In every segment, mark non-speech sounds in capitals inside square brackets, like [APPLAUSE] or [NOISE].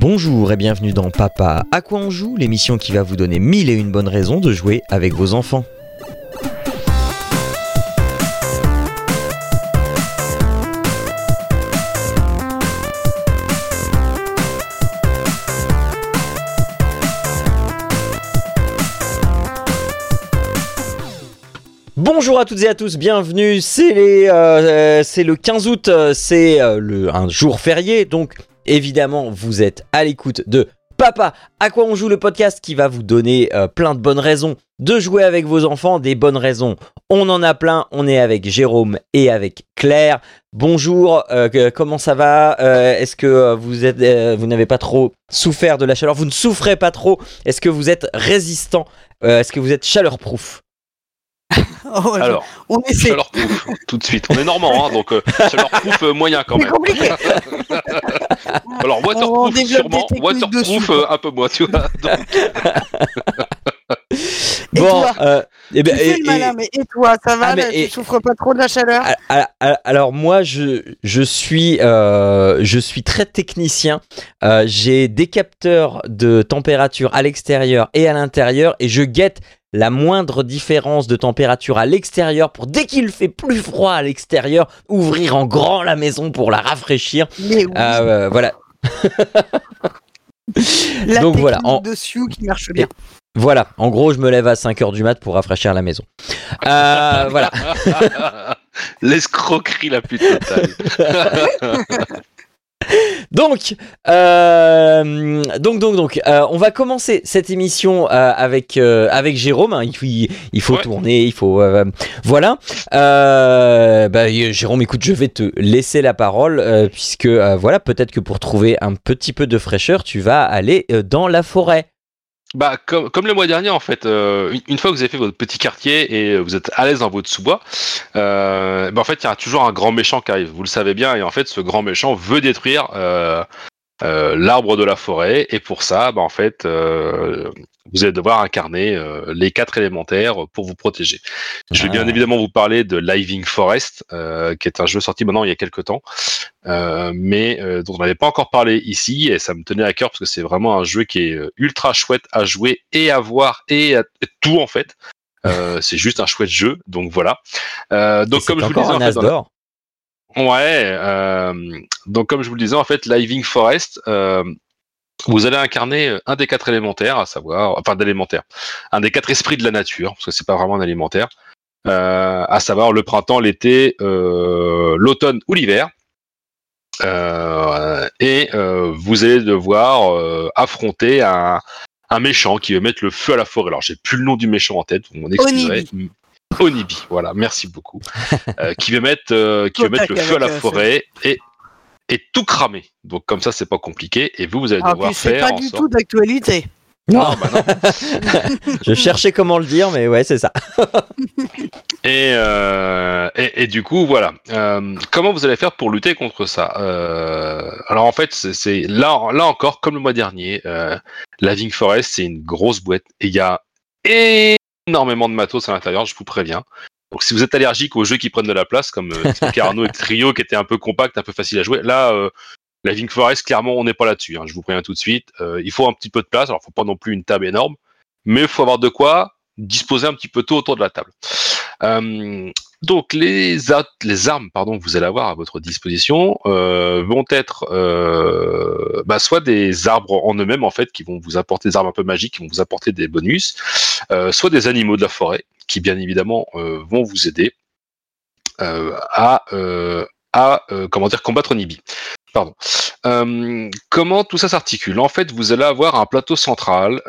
Bonjour et bienvenue dans Papa à quoi on joue, l'émission qui va vous donner mille et une bonnes raisons de jouer avec vos enfants. Bonjour à toutes et à tous, bienvenue. C'est euh, euh, le 15 août, euh, c'est un jour férié, donc évidemment vous êtes à l'écoute de Papa. À quoi on joue le podcast qui va vous donner euh, plein de bonnes raisons de jouer avec vos enfants, des bonnes raisons. On en a plein. On est avec Jérôme et avec Claire. Bonjour, euh, que- comment ça va Euh, Est-ce que vous êtes, euh, vous n'avez pas trop souffert de la chaleur? Vous ne souffrez pas trop? Est-ce que vous êtes résistant? Euh, Est-ce que vous êtes chaleur-proof? [LAUGHS] Oh, Alors, on essaie. chaleur proof, tout de suite. On est normand, hein, donc euh, chaleur proof euh, moyen quand C'est même. compliqué. [LAUGHS] Alors waterproof sûrement, waterproof euh, un peu moins, tu vois. Donc, [LAUGHS] Et toi euh, eh ben, Tu fais et- le malin, et- mais et toi, ça va Ah, là, Tu souffres pas trop de la chaleur Alors moi, je, je, suis, euh, je suis très technicien. Euh, J'ai des capteurs de température à l'extérieur et à l'intérieur et je guette la moindre différence de température à l'extérieur pour dès qu'il fait plus froid à l'extérieur, ouvrir en grand la maison pour la rafraîchir. Mais oui, voilà. la donc voilà, technique en- de Sioux qui marche bien. Voilà, en gros, je me lève à 5h du mat pour rafraîchir la maison. Euh, voilà. [LAUGHS] L'escroquerie la plus totale. [LAUGHS] Donc, euh, donc, donc, donc, euh, on va commencer cette émission euh, avec avec Jérôme. hein. Il, faut- il, faut Ouais. tourner, il faut, voilà. Bah, Jérôme, écoute, je vais te laisser la parole puisque voilà, peut-être que pour trouver un petit peu de fraîcheur, tu vas aller dans la forêt. Bah, comme, comme le mois dernier, en fait, euh, une, fois que vous avez fait votre petit quartier et vous êtes à l'aise dans votre sous-bois, euh, bah, en fait, il y a toujours un grand méchant qui arrive. Vous le savez bien, et en fait, ce grand méchant veut détruire euh, euh, l'arbre de la forêt, et pour ça, bah, en fait, euh, vous allez devoir incarner euh, les quatre élémentaires pour vous protéger. Je vais bien Ah. évidemment vous parler de Living Forest, euh, qui est un jeu sorti maintenant il y a quelques temps, euh, mais euh, dont on n'avait pas encore parlé ici, et ça me tenait à cœur parce que c'est vraiment un jeu qui est ultra chouette à jouer et à voir et à tout en fait. Euh, c'est juste un chouette jeu, donc voilà. Euh, donc comme je vous le disais, en fait. Ouais, euh, donc comme je vous le disais, en fait, Living Forest, euh, vous allez incarner euh, un des quatre élémentaires, à savoir, enfin d'élémentaires, un des quatre esprits de la nature, parce que c'est pas vraiment un élémentaire, euh, à savoir le printemps, l'été, euh, l'automne ou l'hiver. Euh, et vous allez devoir affronter un, un méchant qui veut mettre le feu à la forêt. Alors j'ai plus le nom du méchant en tête, vous m'en excuserez. Onibi, voilà, merci beaucoup. Euh, qui veut mettre, euh, qui veut mettre le feu à la forêt et, et tout cramer. Donc comme ça, c'est pas compliqué. Et vous, vous allez Ah, devoir puis c'est faire pas du sorte. tout d'actualité. Non, Ah, bah non. [LAUGHS] je cherchais comment le dire, mais ouais, c'est ça. [LAUGHS] Et, euh, et, et du coup, voilà. Euh, comment vous allez faire pour lutter contre ça? Euh, Alors en fait, c'est- là, là encore, comme le mois dernier, euh, la Ving Forest, c'est une grosse boîte et il y a énormément de matos à l'intérieur, je vous préviens. Donc si vous êtes allergique aux jeux qui prennent de la place, comme euh, Typique Arnaud et Trio, qui étaient un peu compact, un peu facile à jouer, là, euh, la Forest, clairement, on n'est pas là-dessus. hein, je vous préviens tout de suite. Euh, il faut un petit peu de place. Alors, faut pas non plus une table énorme, mais il faut avoir de quoi disposer un petit peu tout autour de la table. Euh, donc les, armes pardon, que vous allez avoir à votre disposition euh, vont être euh, bah, soit des arbres en eux-mêmes en fait qui vont vous apporter des armes un peu magiques, qui vont vous apporter des bonus, euh, soit des animaux de la forêt qui bien évidemment vont vous aider à, combattre Nibi. Pardon. Comment tout ça s'articule? En fait, vous allez avoir un plateau central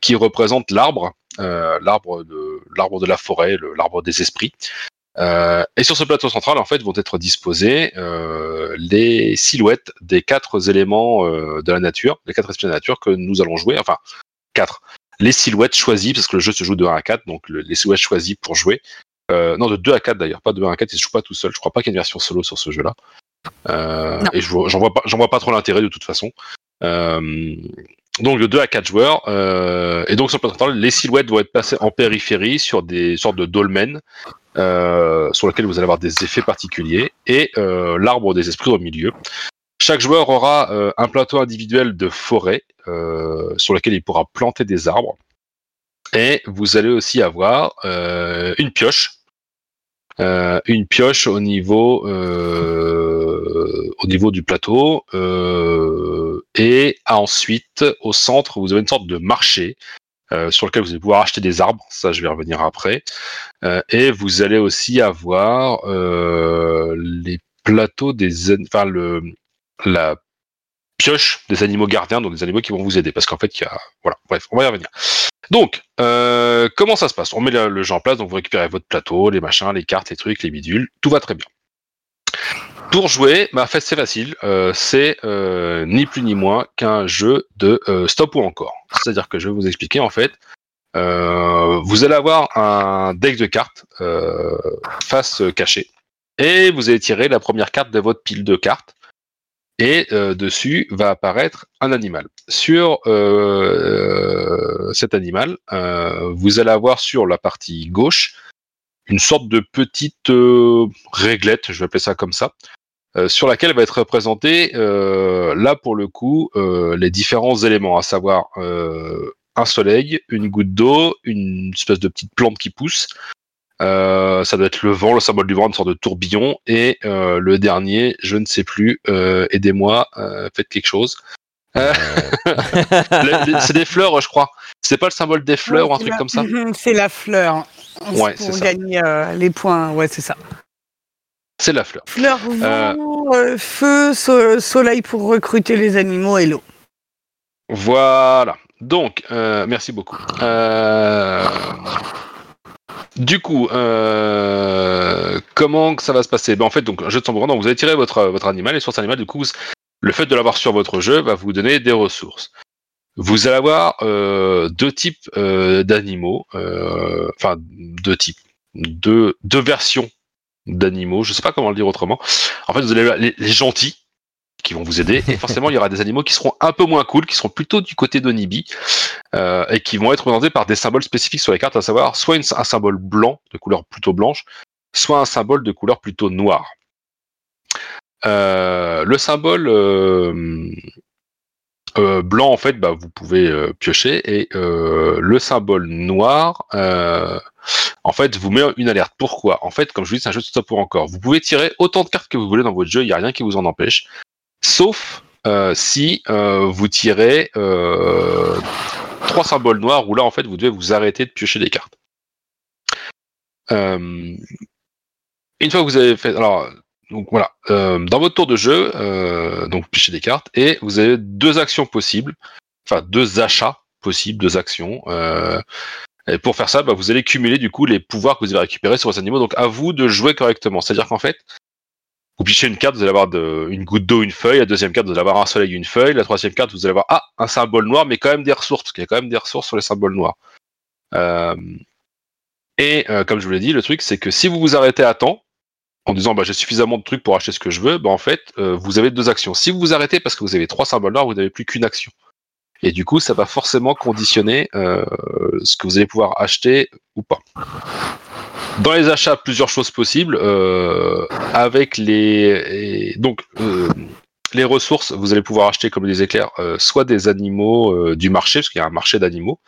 qui représente l'arbre, l'arbre de l'arbre de la forêt, l'arbre des esprits. Euh, et sur ce plateau central, en fait, vont être disposées euh, les silhouettes des quatre éléments euh, de la nature, les quatre esprits de la nature que nous allons jouer. Enfin, quatre. Les silhouettes choisies, parce que le jeu se joue de 1 à 4, donc le- les silhouettes choisies pour jouer. Non, de 2 à 4 d'ailleurs, pas de 1 à 4, il se joue pas tout seul. Je crois pas qu'il y ait une version solo sur ce jeu-là. Et je vois- j'en vois pas, j'en vois pas trop l'intérêt de toute façon. Euh, donc de 2 à 4 joueurs. euh, et donc sur le plateau les silhouettes vont être passées en périphérie sur des sortes de dolmens euh, sur lesquels vous allez avoir des effets particuliers et euh, l'arbre des esprits au milieu. chaque joueur aura euh, un plateau individuel de forêt euh, sur lequel il pourra planter des arbres. Et vous allez aussi avoir euh, une pioche. Une pioche au niveau, au niveau du plateau. euh, et ensuite, au centre, vous avez une sorte de marché euh, sur lequel vous allez pouvoir acheter des arbres. Ça, je vais revenir après. Euh, et vous allez aussi avoir euh, les plateaux des, enfin le, la pioche des animaux gardiens, donc des animaux qui vont vous aider, parce qu'en fait, il y a, voilà, bref, on va y revenir. Donc, comment ça se passe? On met le, le jeu en place, donc vous récupérez votre plateau, les machins, les cartes, les trucs, les bidules, tout va très bien. Pour jouer, en fait, c'est facile. euh, c'est euh, ni plus ni moins qu'un jeu de euh, stop ou encore. C'est-à-dire que je vais vous expliquer en fait. vous allez avoir un deck de cartes face cachée et vous allez tirer la première carte de votre pile de cartes et dessus va apparaître un animal. Sur cet animal, vous allez avoir sur la partie gauche une sorte de petite réglette, je vais appeler ça comme ça, euh, sur laquelle va être représenté euh, là pour le coup euh, les différents éléments, à savoir euh, un soleil, une goutte d'eau, une espèce de petite plante qui pousse. Euh, ça doit être le vent, le symbole du vent, une sorte de tourbillon. Et euh, le dernier, je ne sais plus, euh, aidez-moi, euh, faites quelque chose. [LAUGHS] C'est des fleurs, je crois. C'est pas le symbole des fleurs ou un truc la- comme ça? [LAUGHS] C'est la fleur. Ouais, pour gagner euh, les points. Ouais, c'est ça. C'est la fleur. Fleur, vent, euh, feu, so- soleil pour recruter les animaux et l'eau. Voilà. Donc, euh, merci beaucoup. Euh, Du coup, euh, comment que ça va se passer? Ben, En fait, donc, un jeu de tambour, donc, vous allez tirer votre, votre animal, et sur cet animal, du coup, le fait de l'avoir sur votre jeu va vous donner des ressources. Vous allez avoir euh, deux types euh, d'animaux, euh, enfin, deux types, deux, deux versions d'animaux, je sais pas comment le dire autrement. En fait, vous allez les, les gentils, qui vont vous aider, et forcément, il y aura des animaux qui seront un peu moins cool, qui seront plutôt du côté d'Onibi, euh, et qui vont être représentés par des symboles spécifiques sur les cartes, à savoir soit un symbole blanc, de couleur plutôt blanche, soit un symbole de couleur plutôt noire. Euh, le symbole euh, euh, blanc, en fait, bah, vous pouvez euh, piocher, et euh, le symbole noir, en fait, vous met une alerte. Pourquoi? En fait, comme je vous dis, c'est un jeu de stop pour encore. Vous pouvez tirer autant de cartes que vous voulez dans votre jeu, il n'y a rien qui vous en empêche, sauf si vous tirez trois symboles noirs où là en fait vous devez vous arrêter de piocher des cartes. Une fois que vous avez fait, alors donc voilà, euh, dans votre tour de jeu, euh, donc piocher des cartes et vous avez deux actions possibles, enfin deux achats possibles, deux actions. euh, et pour faire ça, bah, vous allez cumuler du coup les pouvoirs que vous avez récupérés sur vos animaux. Donc à vous de jouer correctement. C'est-à-dire qu'en fait, vous pichez une carte, vous allez avoir une goutte d'eau, une feuille. La deuxième carte, vous allez avoir un soleil, une feuille. La troisième carte, vous allez avoir ah, un symbole noir, mais quand même des ressources, parce qu'il y a quand même des ressources sur les symboles noirs. Euh, et comme je vous l'ai dit, le truc, c'est que si vous vous arrêtez à temps, en disant bah, j'ai suffisamment de trucs pour acheter ce que je veux, bah, en fait, euh, vous avez deux actions. Si vous vous arrêtez parce que vous avez trois symboles noirs, vous n'avez plus qu'une action. Et du coup, ça va forcément conditionner euh, ce que vous allez pouvoir acheter ou pas. Dans les achats, plusieurs choses possibles. euh, avec les donc les ressources, vous allez pouvoir acheter comme des éclairs, soit des animaux du marché, parce qu'il y a un marché d'animaux,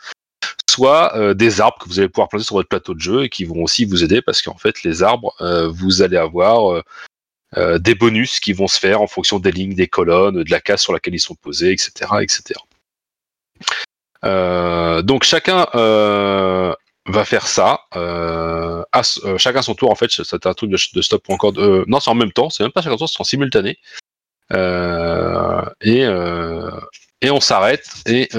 soit euh, des arbres que vous allez pouvoir planter sur votre plateau de jeu et qui vont aussi vous aider, parce qu'en fait, les arbres, euh, vous allez avoir euh, des bonus qui vont se faire en fonction des lignes, des colonnes, de la case sur laquelle ils sont posés, etc., etc. Donc chacun va faire ça. Chacun son tour, en fait, c'est un truc de, stop ou encore. non, c'est en même temps, c'est même pas chacun son tour, c'est en simultané. Et, et on s'arrête et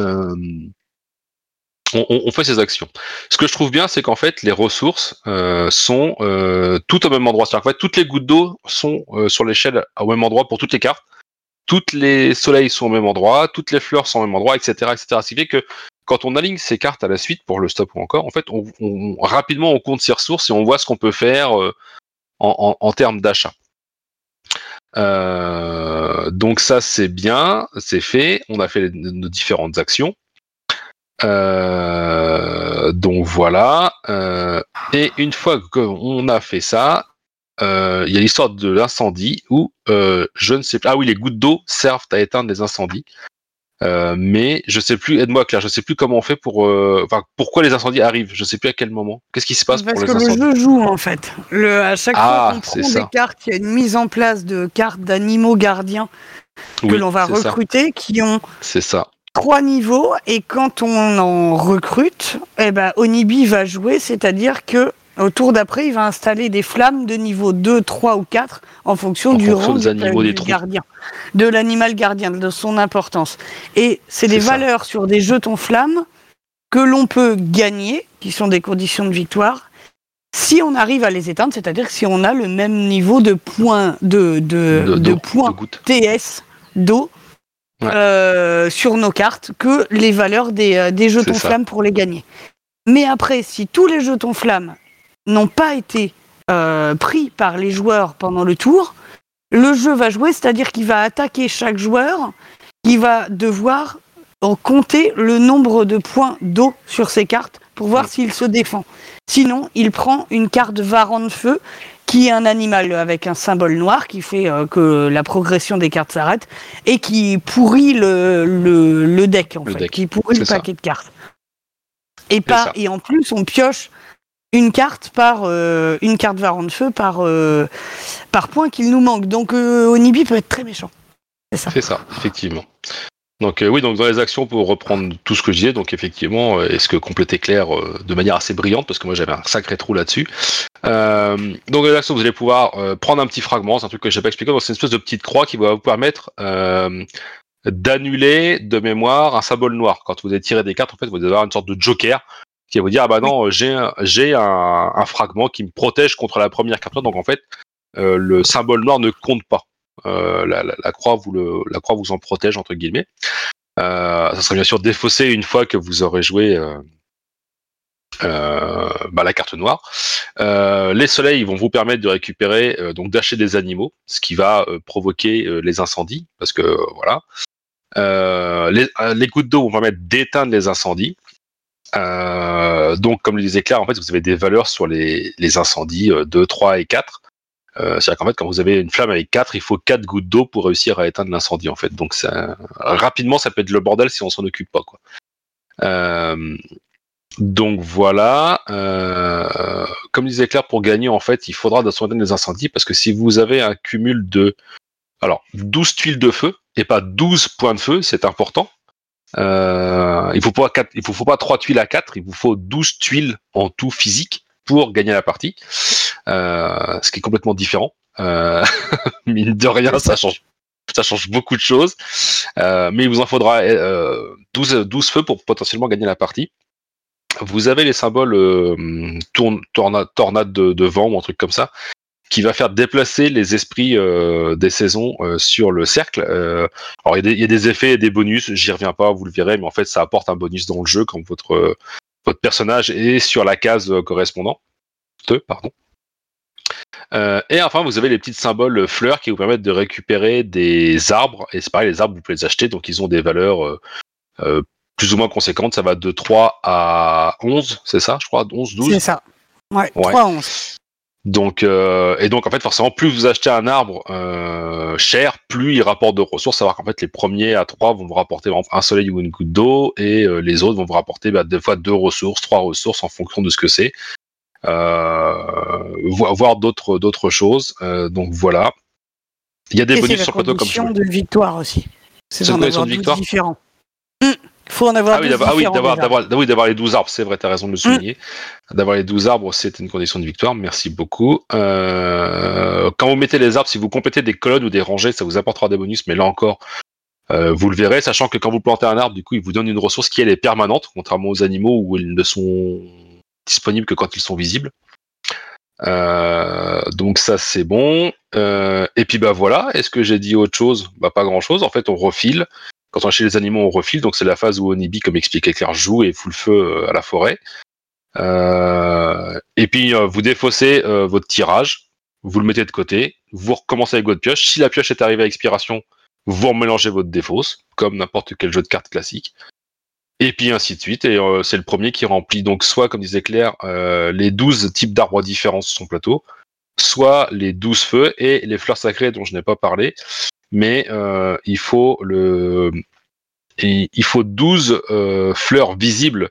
on, fait ses actions. Ce que je trouve bien, c'est qu'en fait, les ressources euh, sont euh, toutes au même endroit. C'est-à-dire qu'en fait, toutes les gouttes d'eau sont euh, sur l'échelle au même endroit pour toutes les cartes. Toutes les soleils sont au même endroit, toutes les fleurs sont au même endroit, etc., etc. Ce qui fait que quand on aligne ces cartes à la suite pour le stop ou encore, en fait, on, on- rapidement on compte ses ressources et on voit ce qu'on peut faire euh, en, en- termes d'achat. Donc ça c'est bien, c'est fait. On a fait nos différentes actions. Euh, donc voilà. Euh, et une fois qu'on a fait ça, euh, il y a l'histoire de l'incendie où je ne sais pas. Ah oui, les gouttes d'eau servent à éteindre les incendies. Mais je sais plus, aide-moi Claire, je sais plus comment on fait pour, enfin, pourquoi les incendies arrivent. Je sais plus à quel moment. Qu'est-ce qui se passe Parce pour que les le incendies jeu joue en fait. Le, à chaque Ah, fois qu'on c'est prend ça. des cartes, il y a une mise en place de cartes d'animaux gardiens que Oui, l'on va ça. recruter qui ont C'est ça. Trois niveaux et quand on en recrute, eh ben, Onibi va jouer, c'est-à-dire que au tour d'après, il va installer des flammes de niveau 2, 3 ou 4 en fonction En du fonction rang des du, animaux des du troupes. gardien, de l'animal gardien, de son importance. Et c'est des ça. valeurs sur des jetons flammes que l'on peut gagner, qui sont des conditions de victoire, si on arrive à les éteindre, c'est-à-dire si on a le même niveau de points de, de, De- points. TS d'eau Ouais. euh, sur nos cartes que les valeurs des, euh, des jetons flammes pour les gagner. Mais après, si tous les jetons flammes n'ont pas été euh, pris par les joueurs pendant le tour, le jeu va jouer, c'est-à-dire qu'il va attaquer chaque joueur, qui va devoir compter le nombre de points d'eau sur ses cartes pour voir s'il se défend. Sinon, il prend une carte Varan de feu qui est un animal avec un symbole noir qui fait euh, que la progression des cartes s'arrête et qui pourrit le, le, le deck en Le fait, deck, qui pourrit le ça. paquet de cartes. Et, ça. et en plus, on pioche une carte par euh, une carte Varan de feu par euh, par point qu'il nous manque. Donc euh, Onibi peut être très méchant. C'est ça. C'est ça, effectivement. Donc euh, oui, donc dans les actions pour reprendre tout ce que je disais, donc effectivement, euh, est-ce que compléter Claire euh, de manière assez brillante parce que moi j'avais un sacré trou là-dessus. Euh, donc dans les actions, vous allez pouvoir euh, prendre un petit fragment, c'est un truc que j'ai pas expliqué, donc c'est une espèce de petite croix qui va vous permettre euh, d'annuler de mémoire un symbole noir. Quand vous allez tirer des cartes, en fait, vous allez avoir une sorte de joker qui va vous dire ah bah non, j'ai un, j'ai un, un fragment qui me protège contre la première carte donc en fait euh, le symbole noir ne compte pas. Euh, la, croix vous le, la croix vous en protège entre guillemets. Euh, ça sera bien sûr défaussé une fois que vous aurez joué euh, bah, la carte noire. Les soleils vont vous permettre de récupérer, donc d'acheter des animaux, ce qui va provoquer les incendies, parce que voilà. Les, gouttes d'eau vont permettre d'éteindre les incendies. Donc, comme le disait Claire, en fait, vous avez des valeurs sur les, les incendies euh, 2, 3 et 4. Euh, C'est-à-dire qu'en fait, quand vous avez une flamme avec 4, il faut 4 gouttes d'eau pour réussir à éteindre l'incendie, en fait. Donc, rapidement, ça peut être le bordel si on s'en occupe pas, quoi. Euh, donc voilà. Euh, comme disait Claire, pour gagner, en fait, il faudra de éteindre les incendies parce que si vous avez un cumul de alors 12 tuiles de feu et pas 12 points de feu, c'est important. Il il faut, faut pas 3 tuiles à 4, il vous faut 12 tuiles en tout physique pour gagner la partie. Euh, ce qui est complètement différent. Euh, [LAUGHS] mine de rien, ça change ça change beaucoup de choses. Euh, mais il vous en faudra euh, 12, 12 feux pour potentiellement gagner la partie. Vous avez les symboles tourne, tornade, de, vent ou un truc comme ça, qui va faire déplacer les esprits des saisons sur le cercle. Alors il y, a des- il y a des effets et des bonus, j'y reviens pas, vous le verrez, mais en fait ça apporte un bonus dans le jeu quand votre, votre personnage est sur la case euh, correspondante. Pardon. Euh, et enfin, vous avez les petits symboles fleurs qui vous permettent de récupérer des arbres. Et c'est pareil, les arbres, vous pouvez les acheter. Donc, ils ont des valeurs euh, euh, plus ou moins conséquentes. Ça va de 3 à 11, c'est ça, je crois? 11, 12 C'est ça. Ouais, Ouais. 3 11. Donc, euh, et donc, en fait, forcément, plus vous achetez un arbre euh, cher, plus il rapporte de ressources. Savoir qu'en fait, les premiers à 3 vont vous rapporter par exemple, un soleil ou une goutte d'eau, et euh, les autres vont vous rapporter bah, des fois deux ressources, trois ressources en fonction de ce que c'est. Euh, vo- voire d'autres d'autres choses. Euh, donc voilà. Il y a des Et bonus sur le plateau comme condition de victoire aussi. C'est une condition de 12 victoire? différents. Il faut en avoir Ah oui, 12 d'avoir ah oui, différents d'avoir déjà. d'avoir oui, d'avoir les 12 arbres, c'est vrai, tu as raison de le souligner. D'avoir les 12 arbres, c'est une condition de victoire, merci beaucoup. Euh, quand vous mettez les arbres, si vous complétez des colonnes ou des rangées, ça vous apportera des bonus, mais là encore, euh, vous le verrez, sachant que quand vous plantez un arbre, du coup, il vous donne une ressource qui elle est permanente, contrairement aux animaux où ils ne sont disponibles que quand ils sont visibles. Euh, donc ça c'est bon. Euh, et puis bah voilà, est-ce que j'ai dit autre chose? Bah pas grand chose. En fait on refile. Quand on achète les animaux on refile, donc c'est la phase où Onibi, comme expliquait Claire, joue et fout le feu euh, à la forêt. Euh, et puis euh, vous défaussez euh, votre tirage, vous le mettez de côté, vous recommencez avec votre pioche. Si la pioche est arrivée à expiration, vous remélangez votre défausse, comme n'importe quel jeu de cartes classique. Et puis ainsi de suite, et c'est le premier qui remplit donc soit, comme disait Claire, les 12 types d'arbres différents sur son plateau, soit les 12 feux et les fleurs sacrées dont je n'ai pas parlé. Mais euh, il faut le il faut 12 euh, fleurs visibles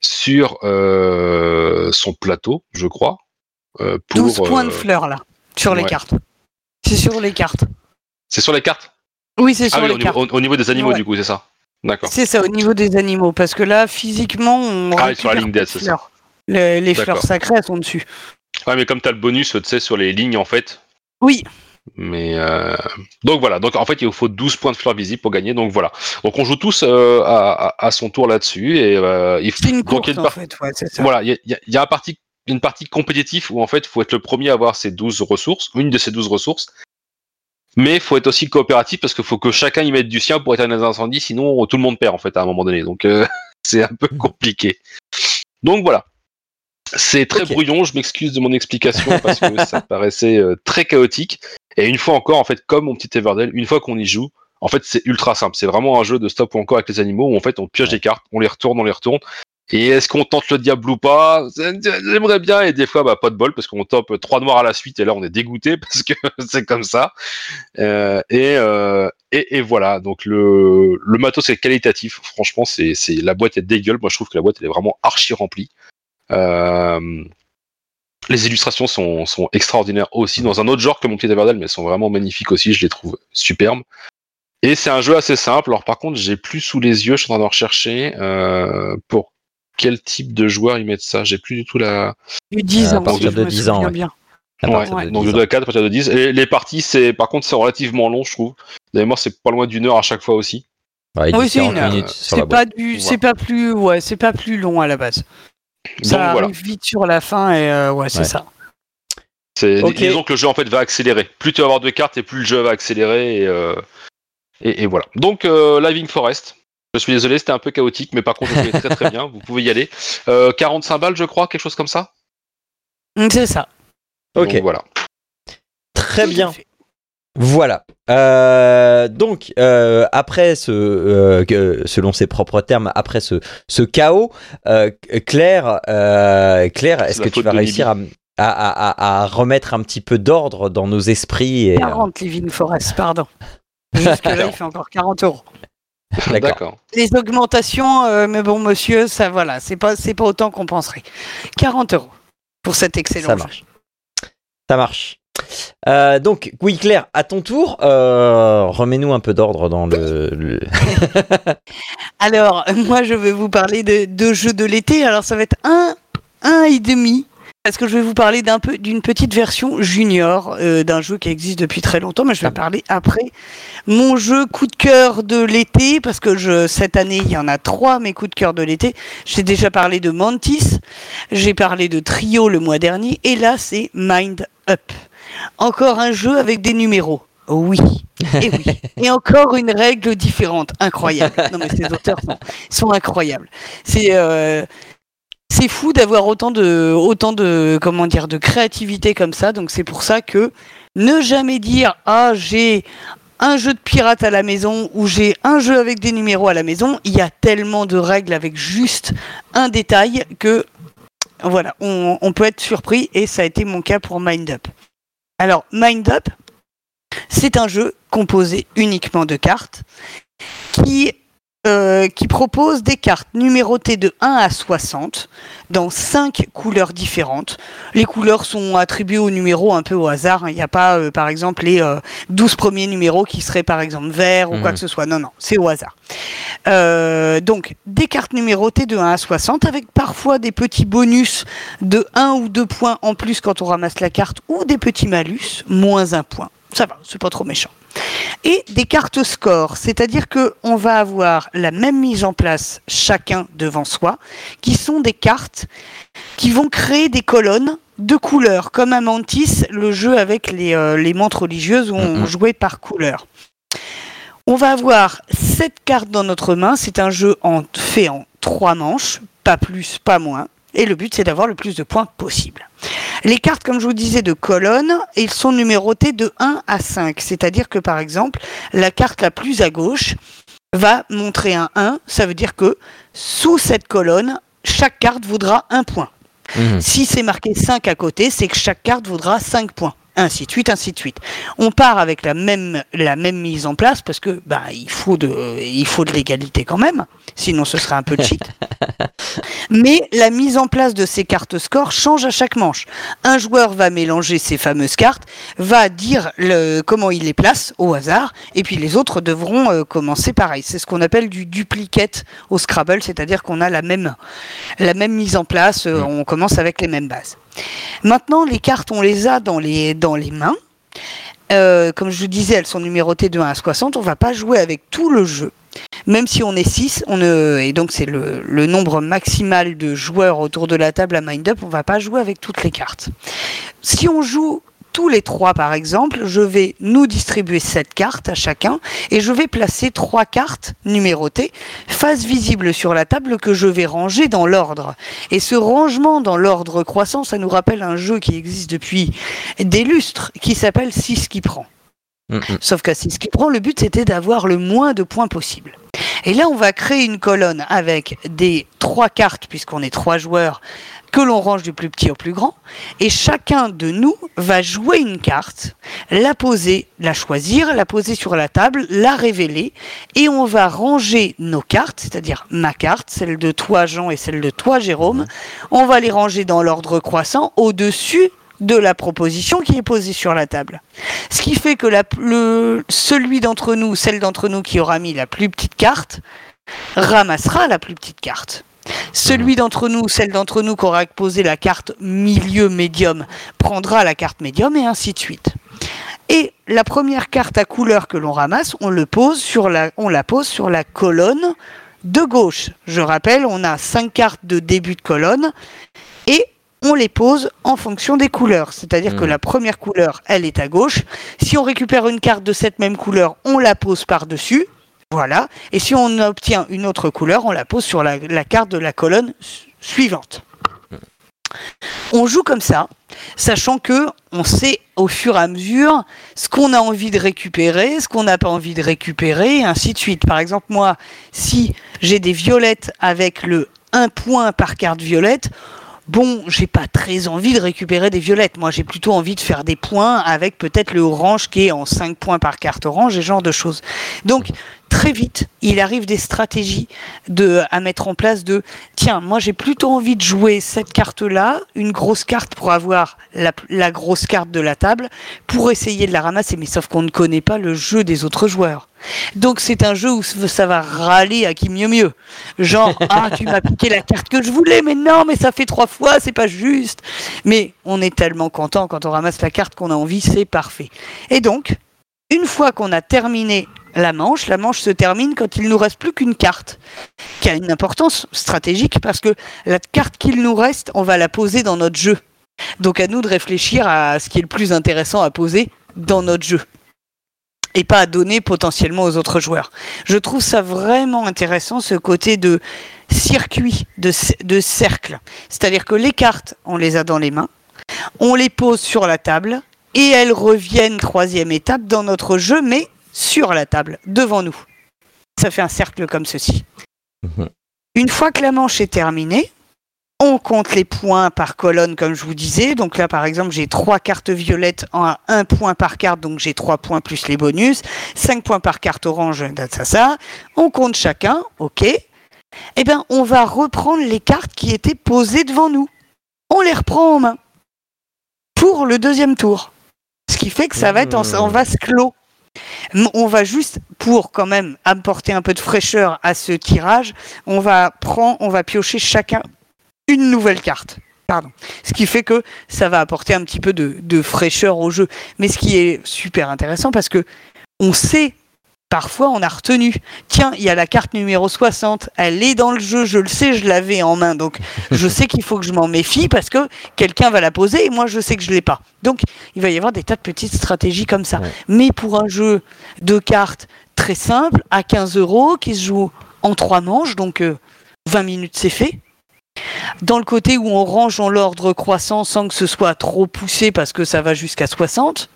sur euh, son plateau, je crois. euh, pour, 12 points de fleurs là, sur les cartes. C'est sur les cartes. C'est sur les cartes? Oui, c'est Ah sur oui, les au niveau, cartes. au- au niveau des animaux, Ouais. du coup, c'est ça. D'accord. C'est ça, au niveau des animaux. Parce que là, physiquement, on. Ah, sur la ligne pas d'aide, de c'est ça. fleurs. Les, les fleurs sacrées, elles sont dessus. Ouais, mais comme tu as le bonus, tu sais, sur les lignes, en fait. Oui, Mais euh, donc voilà. Donc en fait, il vous faut 12 points de fleurs visibles pour gagner. Donc voilà. Donc on joue tous euh, à, à- à son tour là-dessus et euh, il faut. donc, il y a une en par- fait. Ouais, c'est ça. Voilà, il y a, il y a- il y a un parti- une partie compétitive où en fait, il faut être le premier à avoir ces 12 ressources, une de ces 12 ressources. Mais il faut être aussi coopératif parce qu'il faut que chacun y mette du sien pour éteindre les incendies, sinon tout le monde perd en fait à un moment donné. Donc euh, [LAUGHS] c'est un peu compliqué. Donc voilà. C'est très brouillon, je m'excuse de mon explication parce que ça [LAUGHS] paraissait euh, très chaotique. Et une fois encore, en fait, comme mon petit Everdell, une fois qu'on y joue, en fait, c'est ultra simple. C'est vraiment un jeu de stop ou encore avec les animaux où en fait on pioche des cartes, on les retourne, on les retourne. Et est-ce qu'on tente le diable ou pas? J'aimerais bien, et des fois, bah, pas de bol, parce qu'on top trois noirs à la suite, et là, on est dégoûté, [LAUGHS] parce que c'est comme ça. Euh, et, euh, et, et voilà, donc le, le matos est qualitatif, franchement, c'est, c'est, la boîte est dégueule, moi je trouve que la boîte, elle est vraiment archi remplie. Euh, les illustrations sont, sont extraordinaires aussi, dans un autre genre que mon petit Everdell, mais elles sont vraiment magnifiques aussi, je les trouve superbes. Et c'est un jeu assez simple. Alors par contre, j'ai plus sous les yeux, je suis en train de rechercher euh, pour quel type de joueur ils mettent ça. J'ai plus du tout la. Du 10 à ans, partir de je me 10 ans, bien. À Ouais, partir de donc 10 de ans. 2 à 4 à partir de 10. Et les parties, c'est par contre, c'est relativement long, je trouve. D'ailleurs, moi, c'est pas loin d'une heure à chaque fois aussi. Ouais, il Oui, c'est 40 une heure. C'est pas du, pas plus, ouais, c'est pas plus long à la base. Donc Ça voilà. arrive vite sur la fin et euh, ouais, c'est Ouais. ça. C'est disons que le jeu en fait va accélérer. Plus tu vas avoir de cartes et plus le jeu va accélérer et, euh, et, et voilà. Donc euh, Living Forest. Je suis désolé, c'était un peu chaotique, mais par contre, je jouais très très bien. [LAUGHS] Vous pouvez y aller. Euh, 45 balles, je crois, quelque chose comme ça. C'est ça. Ok, Donc, voilà. très bien. fait. Voilà. Euh, donc, euh, après ce, euh, que- selon ses propres termes, après ce, ce chaos, euh, Claire, euh, Claire, est-ce que tu vas réussir à, à, à- à remettre un petit peu d'ordre dans nos esprits et, euh, 40 Living Forest, pardon. [LAUGHS] Jusque là, il fait encore 40 euros. [LAUGHS] D'accord. Les augmentations, euh, mais bon, monsieur, ça voilà, c'est pas, c'est pas autant qu'on penserait. 40 euros pour cet excellent Ça jeu. marche. Ça marche. Euh, donc, oui, Claire, à ton tour, euh, remets-nous un peu d'ordre dans le. le- [LAUGHS] Alors, moi, je vais vous parler de, de jeux de l'été. Alors, ça va être un, un et demi. Parce que je vais vous parler d'un peu d'une petite version junior euh, d'un jeu qui existe depuis très longtemps, mais je vais Ah. parler après mon jeu coup de cœur de l'été parce que je cette année il y en a trois mes coups de cœur de l'été. J'ai déjà parlé de Mantis, j'ai parlé de Trio le mois dernier et là c'est Mind Up. Encore un jeu avec des numéros. Oui. Et oui. Et encore une règle différente. Incroyable. Non, mais ces auteurs sont, sont incroyables. C'est. euh, c'est fou d'avoir autant de, autant de, comment dire, de créativité comme ça. Donc c'est pour ça que ne jamais dire ah j'ai un jeu de pirate à la maison ou j'ai un jeu avec des numéros à la maison. Il y a tellement de règles avec juste un détail que voilà, on, on peut être surpris et ça a été mon cas pour Mind Up. Alors Mind Up, c'est un jeu composé uniquement de cartes qui, euh, qui propose des cartes numérotées de 1 à 60 dans 5 couleurs différentes. Les couleurs sont attribuées aux numéros un peu au hasard. hein. Il n'y a pas, euh, par exemple, les euh, 12 premiers numéros qui seraient, par exemple, verts ou quoi Mhm. que ce soit. Non, non, c'est au hasard. Euh, donc, des cartes numérotées de 1 à 60 avec parfois des petits bonus de 1 ou 2 points en plus quand on ramasse la carte ou des petits malus, moins 1 point. Ça va, c'est pas trop méchant. Et des cartes score, c'est-à-dire que on va avoir la même mise en place chacun devant soi, qui sont des cartes qui vont créer des colonnes de couleurs, comme à Mantis, le jeu avec les, euh, les montres religieuses où on jouait par couleur. On va avoir sept cartes dans notre main. C'est un jeu en, fait en trois manches, pas plus, pas moins. Et le but, c'est d'avoir le plus de points possible. Les cartes, comme je vous disais, de colonnes, ils sont numérotées de 1 à 5. C'est-à-dire que, par exemple, la carte la plus à gauche va montrer un 1. Ça veut dire que sous cette colonne, chaque carte vaudra un point. Mhm. Si c'est marqué 5 à côté, c'est que chaque carte vaudra 5 points. Ainsi de suite, ainsi de suite. On part avec la même, la même mise en place parce que bah, il, faut de, il faut de l'égalité quand même, sinon ce serait un peu cheat. [LAUGHS] Mais la mise en place de ces cartes score change à chaque manche. Un joueur va mélanger ces fameuses cartes, va dire le, comment il les place au hasard, et puis les autres devront euh, commencer pareil. C'est ce qu'on appelle du duplicate au Scrabble, c'est-à-dire qu'on a la même, la même mise en place, euh, on commence avec les mêmes bases. Maintenant, les cartes, on les a dans les, dans les mains. Euh, comme je vous disais, elles sont numérotées de 1 à 60. On va pas jouer avec tout le jeu. Même si on est 6, on ne, et donc c'est le, le nombre maximal de joueurs autour de la table à Mind Up, on va pas jouer avec toutes les cartes. Si on joue tous les trois par exemple, je vais nous distribuer cette carte à chacun et je vais placer trois cartes numérotées face visible sur la table que je vais ranger dans l'ordre. Et ce rangement dans l'ordre croissant, ça nous rappelle un jeu qui existe depuis des lustres qui s'appelle 6 qui prend. Mhm. Sauf qu'à 6 qui prend, le but c'était d'avoir le moins de points possible. Et là, on va créer une colonne avec des trois cartes, puisqu'on est trois joueurs, que l'on range du plus petit au plus grand. Et chacun de nous va jouer une carte, la poser, la choisir, la poser sur la table, la révéler. Et on va ranger nos cartes, c'est-à-dire ma carte, celle de toi Jean et celle de toi Jérôme. On va les ranger dans l'ordre croissant au-dessus de la proposition qui est posée sur la table. Ce qui fait que celui d'entre nous, celle d'entre nous qui aura mis la plus petite carte, ramassera la plus petite carte. Celui d'entre nous, celle d'entre nous qui aura posé la carte milieu médium, prendra la carte médium et ainsi de suite. Et la première carte à couleur que l'on ramasse, on, la, pose sur la colonne de gauche. Je rappelle, on a cinq cartes de début de colonne on les pose en fonction des couleurs. C'est-à-dire que Mhm. la première couleur, elle est à gauche. Si on récupère une carte de cette même couleur, on la pose par-dessus. Voilà. Et si on obtient une autre couleur, on la pose sur la, la carte de la colonne su- suivante. On joue comme ça, sachant que on sait au fur et à mesure ce qu'on a envie de récupérer, ce qu'on n'a pas envie de récupérer, et ainsi de suite. Par exemple, moi, si j'ai des violettes avec le 1 point par carte violette, bon, j'ai pas très envie de récupérer des violettes. Moi, j'ai plutôt envie de faire des points avec peut-être le orange qui est en 5 points par carte orange et genre de choses. Donc, très vite, il arrive des stratégies de, à mettre en place de, tiens, moi j'ai plutôt envie de jouer cette carte-là, une grosse carte pour avoir la, la grosse carte de la table, pour essayer de la ramasser, mais sauf qu'on ne connaît pas le jeu des autres joueurs. Donc c'est un jeu où ça va râler à qui mieux mieux. Genre, [LAUGHS] ah, tu m'as piqué la carte que je voulais, mais non, mais ça fait trois fois, c'est pas juste. Mais on est tellement content quand on ramasse la carte qu'on a envie, c'est parfait. Et donc, une fois qu'on a terminé la manche, la manche se termine quand il nous reste plus qu'une carte, qui a une importance stratégique parce que la carte qu'il nous reste, on va la poser dans notre jeu. Donc à nous de réfléchir à ce qui est le plus intéressant à poser dans notre jeu et pas à donner potentiellement aux autres joueurs. Je trouve ça vraiment intéressant ce côté de circuit, de, de cercle. C'est-à-dire que les cartes, on les a dans les mains, on les pose sur la table et elles reviennent, troisième étape, dans notre jeu, mais sur la table, devant nous. Ça fait un cercle comme ceci. Mhm. Une fois que la manche est terminée, on compte les points par colonne, comme je vous disais. Donc là, par exemple, j'ai trois cartes violettes en un point par carte, donc j'ai trois points plus les bonus. Cinq points par carte orange, ça, ça. On compte chacun, ok. Eh bien, on va reprendre les cartes qui étaient posées devant nous. On les reprend en main pour le deuxième tour. Ce qui fait que ça va être en, en vase clos. On va juste, pour quand même apporter un peu de fraîcheur à ce tirage, on va prendre, on va piocher chacun une nouvelle carte. Pardon. Ce qui fait que ça va apporter un petit peu de, de fraîcheur au jeu. Mais ce qui est super intéressant parce que on sait, parfois on a retenu, tiens, il y a la carte numéro 60, elle est dans le jeu, je le sais, je l'avais en main. Donc je [LAUGHS] sais qu'il faut que je m'en méfie parce que quelqu'un va la poser et moi je sais que je l'ai pas. Donc il va y avoir des tas de petites stratégies comme ça. Ouais. Mais pour un jeu de cartes très simple, à 15 euros, qui se joue en trois manches, donc euh, 20 minutes c'est fait. Dans le côté où on range en l'ordre croissant sans que ce soit trop poussé parce que ça va jusqu'à 60,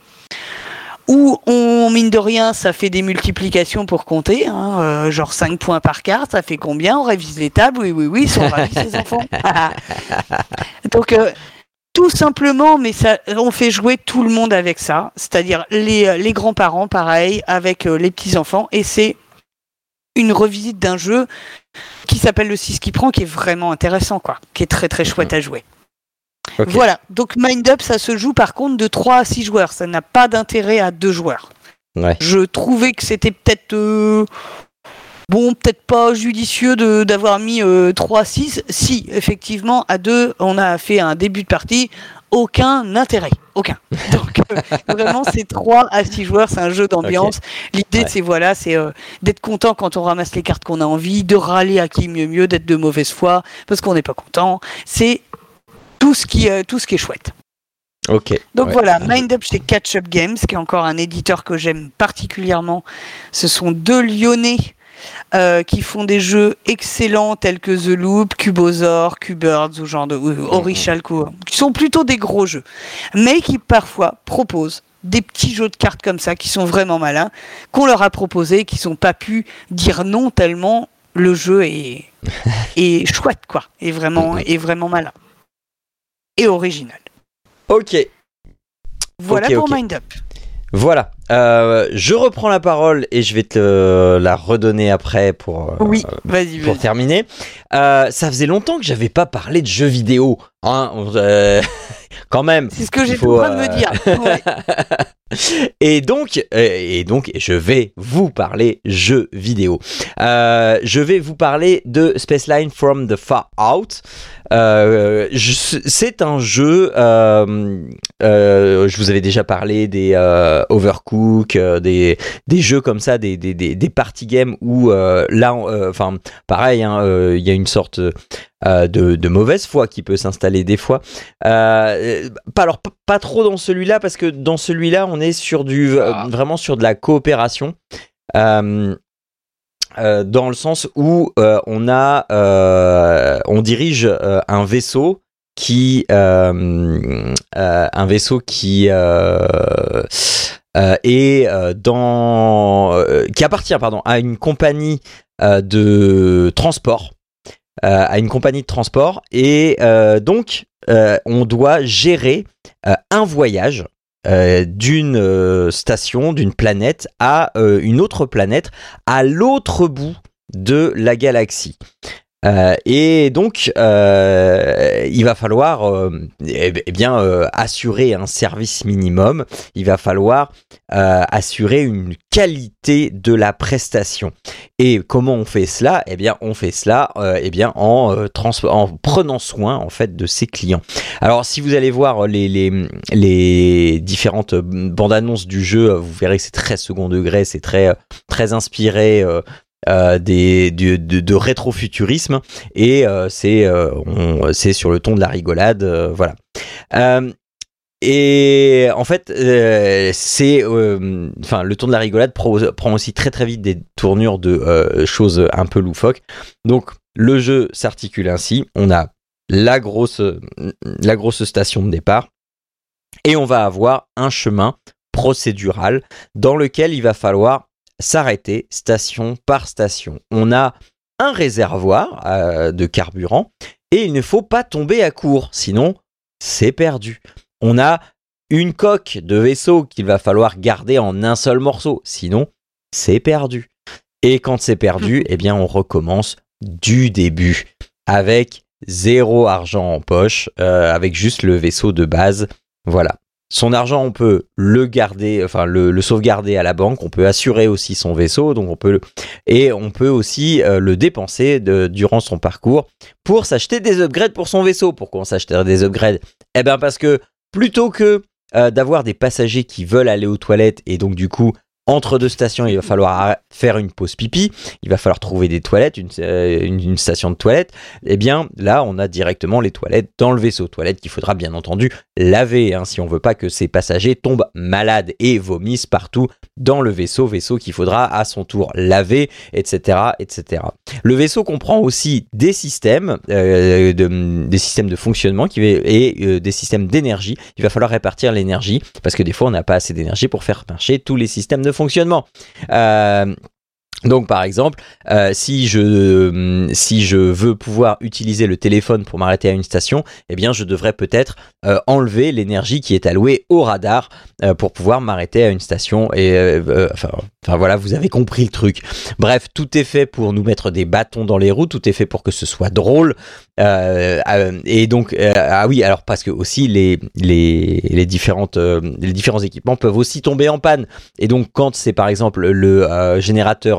où on, mine de rien, ça fait des multiplications pour compter, hein, euh, genre 5 points par carte, ça fait combien? On révise les tables, oui, oui, oui, ils sont ravis ces enfants. [LAUGHS] Donc, euh, tout simplement, mais ça, on fait jouer tout le monde avec ça, c'est-à-dire les, les grands-parents, pareil, avec les petits-enfants, et c'est une revisite d'un jeu qui s'appelle le 6 qui prend, qui est vraiment intéressant, quoi, qui est très très chouette à jouer. Voilà, donc Mind Up, ça se joue par contre de 3 à 6 joueurs, ça n'a pas d'intérêt à 2 joueurs. Je trouvais que c'était peut-être... Euh, bon, peut-être pas judicieux d'avoir mis 3 euh, à 6. Si, effectivement, à 2, on a fait un début de partie, aucun intérêt. Aucun. [LAUGHS] Donc euh, vraiment, c'est 3 à 6 joueurs, c'est un jeu d'ambiance. L'idée, c'est voilà, c'est euh, d'être content quand on ramasse les cartes qu'on a envie, de râler à qui mieux mieux, d'être de mauvaise foi parce qu'on n'est pas content. C'est tout ce qui, euh, tout ce qui est chouette. Ok. Donc voilà, Mind Up chez Catch Up Games, qui est encore un éditeur que j'aime particulièrement. Ce sont deux Lyonnais euh, qui font des jeux excellents tels que The Loop, Cubosaur, Cubirds ou genre de Orichalco, qui sont plutôt des gros jeux, mais qui parfois proposent des petits jeux de cartes comme ça qui sont vraiment malins, qu'on leur a proposé, qui n'ont pas pu dire non tellement le jeu est, [LAUGHS] est chouette quoi, est vraiment, est vraiment malin et original. Ok. Voilà pour Mind Up. Voilà, euh, je reprends la parole et je vais te la redonner après pour, euh, pour terminer. Euh, ça faisait longtemps que j'avais pas parlé de jeux vidéo, hein, [LAUGHS] quand même. C'est ce que j'ai tout de me dire. [LAUGHS] [LAUGHS] et donc, et donc, je vais vous parler jeux vidéo. je vais vous parler de Space Line from the Far Out. Euh, c'est un jeu. Euh, euh, je vous avais déjà parlé des Overcook, des, des jeux comme ça, des, des, des, party games où là, enfin, pareil, hein, il y a une sorte de, de, mauvaise foi qui peut s'installer des fois. pas alors pas, trop dans celui-là parce que dans celui-là, on est sur du ah. vraiment sur de la coopération. Euh, dans le sens où euh, on a, euh, on dirige un vaisseau qui, un vaisseau qui est dans, qui appartient pardon à une compagnie de transport, à une compagnie de transport et donc on doit gérer un voyage euh, d'une euh, station, d'une planète à euh, une autre planète, à l'autre bout de la galaxie. Euh, et donc, euh, il va falloir euh, eh, eh assurer un service minimum. Il va falloir assurer une qualité de la prestation. Et comment on fait cela? Eh bien, on fait cela eh en, en prenant soin en fait de ses clients. Alors, si vous allez voir les différentes bandes annonces du jeu, vous verrez que c'est très second degré, c'est très très inspiré euh, des, de, rétrofuturisme et euh, c'est euh, c'est sur le ton de la rigolade, voilà. Et en fait, c'est, enfin, le ton de la rigolade prend aussi très très vite des tournures de choses un peu loufoques. Donc, le jeu s'articule ainsi. On a la grosse, la grosse station de départ et on va avoir un chemin procédural dans lequel il va falloir s'arrêter station par station. On a un réservoir euh, de carburant et il ne faut pas tomber à court, sinon c'est perdu. On a une coque de vaisseau qu'il va falloir garder en un seul morceau, sinon c'est perdu. Et quand c'est perdu, [LAUGHS] eh bien on recommence du début avec zéro argent en poche, euh, avec juste le vaisseau de base. Voilà. Son argent, on peut le garder, enfin le, sauvegarder à la banque. On peut assurer aussi son vaisseau, donc on peut et on peut aussi euh, le dépenser durant son parcours pour s'acheter des upgrades pour son vaisseau. Pourquoi on s'achèterait des upgrades? Eh bien parce que plutôt que euh, d'avoir des passagers qui veulent aller aux toilettes et donc du coup entre deux stations, il va falloir faire une pause pipi, il va falloir trouver des toilettes, une, euh, station de toilettes. Eh bien, là, on a directement les toilettes dans le vaisseau. Toilettes qu'il faudra bien entendu laver, hein, si on veut pas que ces passagers tombent malades et vomissent partout dans le vaisseau. Vaisseau qu'il faudra à son tour laver, etc., etc. Le vaisseau comprend aussi des systèmes, euh, de fonctionnement qui, et euh, des systèmes d'énergie. Il va falloir répartir l'énergie parce que des fois, on n'a pas assez d'énergie pour faire marcher tous les systèmes de fonctionnement. Euh, donc par exemple, euh, si, je, si je veux pouvoir utiliser le téléphone pour m'arrêter à une station, eh bien je devrais peut-être euh, enlever l'énergie qui est allouée au radar euh, pour pouvoir m'arrêter à une station. Et euh, euh, enfin, enfin voilà, vous avez compris le truc. Bref, tout est fait pour nous mettre des bâtons dans les roues, tout est fait pour que ce soit drôle. Euh, euh, et donc, euh, ah oui, alors parce que aussi les, les, les, différentes, euh, les différents équipements peuvent aussi tomber en panne. Et donc, quand c'est par exemple le euh,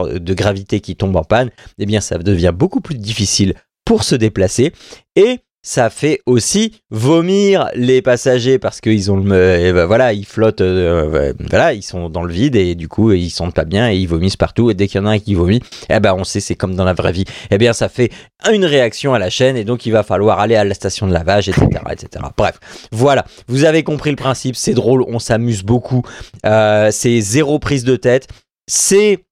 de gravité qui tombe en panne, eh bien, ça devient beaucoup plus difficile pour se déplacer. Et ça fait aussi vomir les passagers parce qu'ils ont le eh ben voilà ils flottent euh, voilà ils sont dans le vide et du coup ils sentent pas bien et ils vomissent partout. Et dès qu'il y en a un qui vomit eh ben on sait c'est comme dans la vraie vie. Eh bien ça fait une réaction à la chaîne et donc il va falloir aller à la station de lavage etc etc bref voilà. Vous avez compris le principe c'est drôle on s'amuse beaucoup. Euh, c'est zéro prise de tête. C'est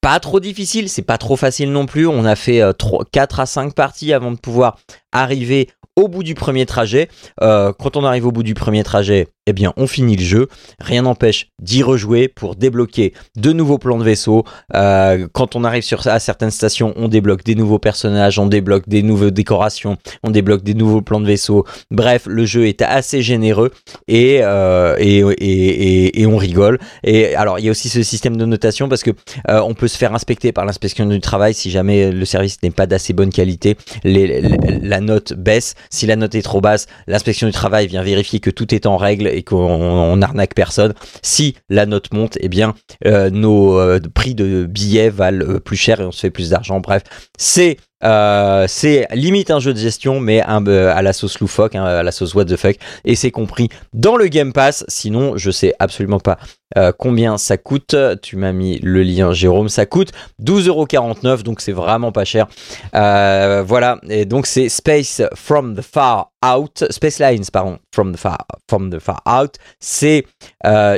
pas trop difficile, c'est pas trop facile non plus. On a fait euh, 3, 4 à 5 parties avant de pouvoir arriver au bout du premier trajet. Euh, quand on arrive au bout du premier trajet, eh bien, on finit le jeu. Rien n'empêche d'y rejouer pour débloquer de nouveaux plans de vaisseau. Euh, quand on arrive sur, à certaines stations, on débloque des nouveaux personnages, on débloque des nouvelles décorations, on débloque des nouveaux plans de vaisseau. Bref, le jeu est assez généreux et, euh, et, et, et, on rigole. Et alors, il y a aussi ce système de notation parce que on peut se faire inspecter par l'inspection du travail si jamais le service n'est pas d'assez bonne qualité. La note baisse. Si la note est trop basse, l'inspection du travail vient vérifier que tout est en règle et qu'on on arnaque personne. Si la note monte, eh bien euh, nos euh, prix de billets valent euh, plus cher et on se fait plus d'argent. Bref, c'est euh, c'est limite un jeu de gestion, mais euh, à la sauce loufoque, hein, à la sauce what the fuck, et c'est compris dans le Game Pass. Sinon, je sais absolument pas euh, combien ça coûte. Tu m'as mis le lien, Jérôme. Ça coûte 12,49€, donc c'est vraiment pas cher. Voilà, et donc c'est Space from the Far Out, Space Lines, pardon, from the Far, from the far Out. C'est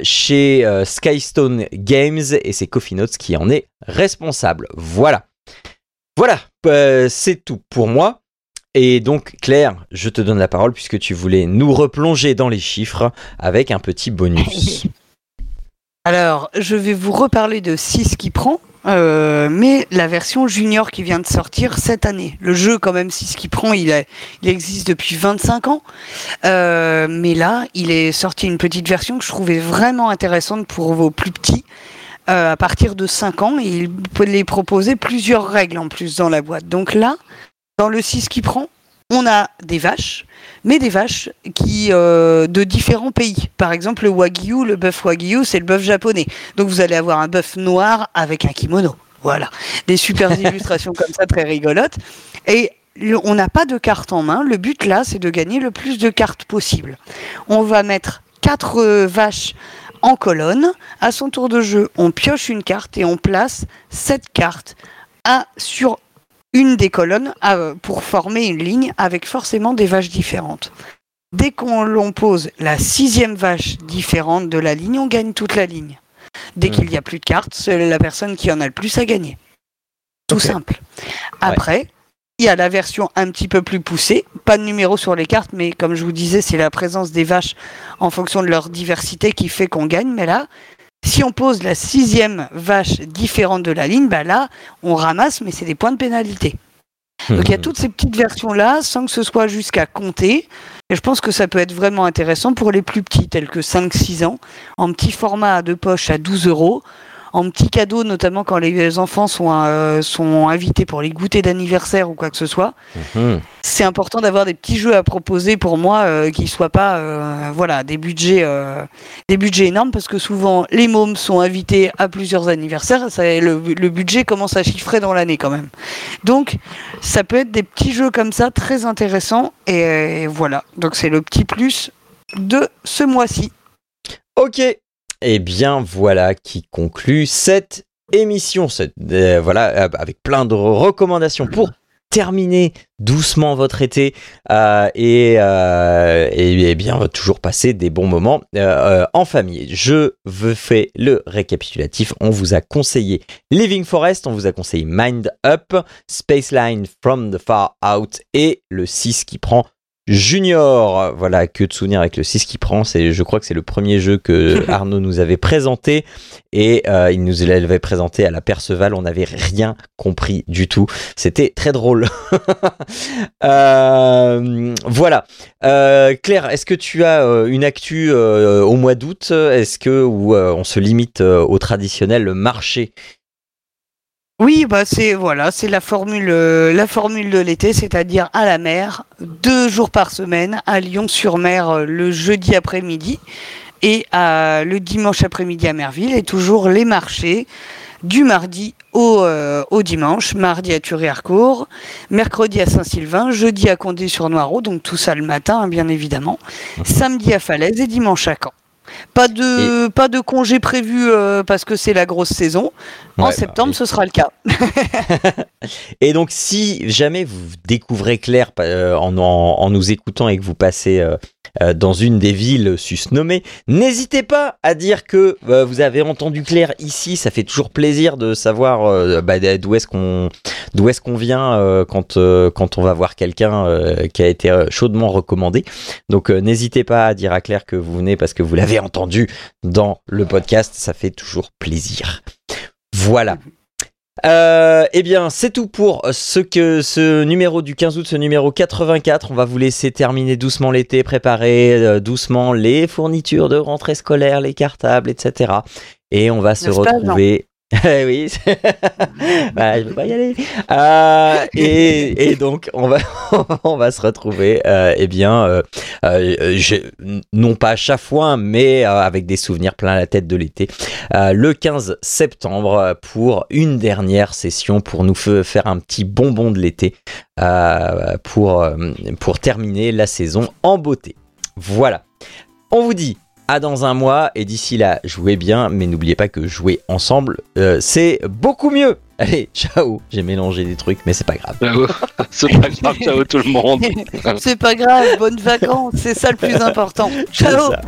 chez Skystone Games et c'est Coffee Notes qui en est responsable. Voilà. Voilà, euh, c'est tout pour moi. Et donc Claire, je te donne la parole puisque tu voulais nous replonger dans les chiffres avec un petit bonus. [LAUGHS] Alors, je vais vous reparler de 6 qui prend, euh, mais la version junior qui vient de sortir cette année. Le jeu, quand même, 6 qui prend, il, existe depuis 25 ans. Euh, mais là, il est sorti une petite version que je trouvais vraiment intéressante pour vos plus petits. Euh, à partir de 5 ans, et il peut les proposer plusieurs règles en plus dans la boîte. Donc là, dans le 6 qui prend, on a des vaches, mais des vaches qui euh, de différents pays. Par exemple, le wagyu, le bœuf wagyu, c'est le bœuf japonais. Donc vous allez avoir un bœuf noir avec un kimono. Voilà, des super [LAUGHS] illustrations comme ça très rigolotes. Et le- on n'a pas de carte en main. Le but là, c'est de gagner le plus de cartes possible. On va mettre quatre euh, vaches en colonne. À son tour de jeu, on pioche une carte et on place cette carte à, sur une des colonnes à- pour former une ligne avec forcément des vaches différentes. Dès qu'on l'on pose la sixième vache différente de la ligne, on gagne toute la ligne. Dès Mhm. qu'il n'y a plus de cartes, c'est la personne qui en a le plus à gagner. Tout simple. Après, il y a la version un petit peu plus poussée. Pas de numéro sur les cartes, mais comme je vous disais, c'est la présence des vaches en fonction de leur diversité qui fait qu'on gagne. Mais là, si on pose la sixième vache différente de la ligne, bah là, on ramasse, mais c'est des points de pénalité. Donc il y a toutes ces petites versions-là, sans que ce soit jusqu'à compter. Et je pense que ça peut être vraiment intéressant pour les plus petits, tels que 5-6 ans, en petit format à deux poches à 12 euros, en petit cadeau, notamment quand les enfants sont, euh, sont invités pour les goûters d'anniversaire ou quoi que ce soit. Mhm. C'est important d'avoir des petits jeux à proposer pour moi euh, qui soient pas euh, voilà des budgets euh, des budgets énormes parce que souvent les mômes sont invités à plusieurs anniversaires ça, le, le budget commence à chiffrer dans l'année quand même donc ça peut être des petits jeux comme ça très intéressants et, euh, voilà donc c'est le petit plus de ce mois-ci Ok. Et bien voilà qui conclut cette émission. Euh, voilà, avec plein de recommandations pour terminer doucement votre été euh, et, euh, et bien toujours passer des bons moments en famille. Je veux faire le récapitulatif. On vous a conseillé Living Forest, on vous a conseillé Mind Up, Spaceline from the Far Out et le 6 qui prend Junior, voilà, que de souvenirs avec le 6 qui prend. C'est, je crois que c'est le premier jeu que [LAUGHS] Arnaud nous avait présenté et euh, il nous l'avait présenté à la Perceval. On n'avait rien compris du tout. C'était très drôle. [LAUGHS] euh, voilà. Euh, Claire, est-ce que tu as une actu au mois d'août? Est-ce que ou on se limite au traditionnel marché? Oui, bah c'est voilà, c'est la formule, euh, la formule de l'été, c'est-à-dire à la mer, deux jours par semaine, à Lyon-sur-Mer euh, le jeudi après-midi et à, le dimanche après-midi à Merville, et toujours les marchés du mardi au, euh, au dimanche, mardi à Thury-Harcourt, mercredi à Saint-Sylvain, jeudi à Condé-sur-Noireau, donc tout ça le matin, hein, bien évidemment, samedi à Falaise et dimanche à Caen. Pas de, pas de congé prévu euh, parce que c'est la grosse saison. Ouais, en bah septembre, oui. ce sera le cas. [LAUGHS] Et donc, si jamais vous découvrez Claire euh, en, en, en nous écoutant et que vous passez euh, dans une des villes susnommées, n'hésitez pas à dire que vous avez entendu Claire ici. Ça fait toujours plaisir de savoir bah, d'où est-ce qu'on d'où est-ce qu'on vient euh, quand euh, quand on va voir quelqu'un euh, qui a été chaudement recommandé. Donc, n'hésitez pas à dire à Claire que vous venez parce que vous l'avez entendu dans le podcast. Ça fait toujours plaisir. Voilà. Euh, eh bien, c'est tout pour ce que ce numéro du 15 août, ce numéro 84. On va vous laisser terminer doucement l'été, préparer euh, doucement les fournitures de rentrée scolaire, les cartables, etc. Et on va se retrouver. Eh oui, [LAUGHS] bah, je veux pas y aller. Euh, et, et donc on va [LAUGHS] on va se retrouver, euh, eh bien, euh, je- non pas à chaque fois, mais avec des souvenirs plein la tête de l'été, le 15 septembre pour une dernière session pour nous faire un petit bonbon de l'été pour pour terminer la saison en beauté. Voilà. On vous dit à dans un mois et d'ici là, jouez bien, mais n'oubliez pas que jouer ensemble, euh, c'est beaucoup mieux. Allez, [LAUGHS] ciao. J'ai mélangé des trucs, mais c'est pas grave. [LAUGHS] C'est pas grave, ciao tout le monde. [LAUGHS] c'est pas grave, bonnes vacances, c'est ça le plus important. C'est Ciao ça.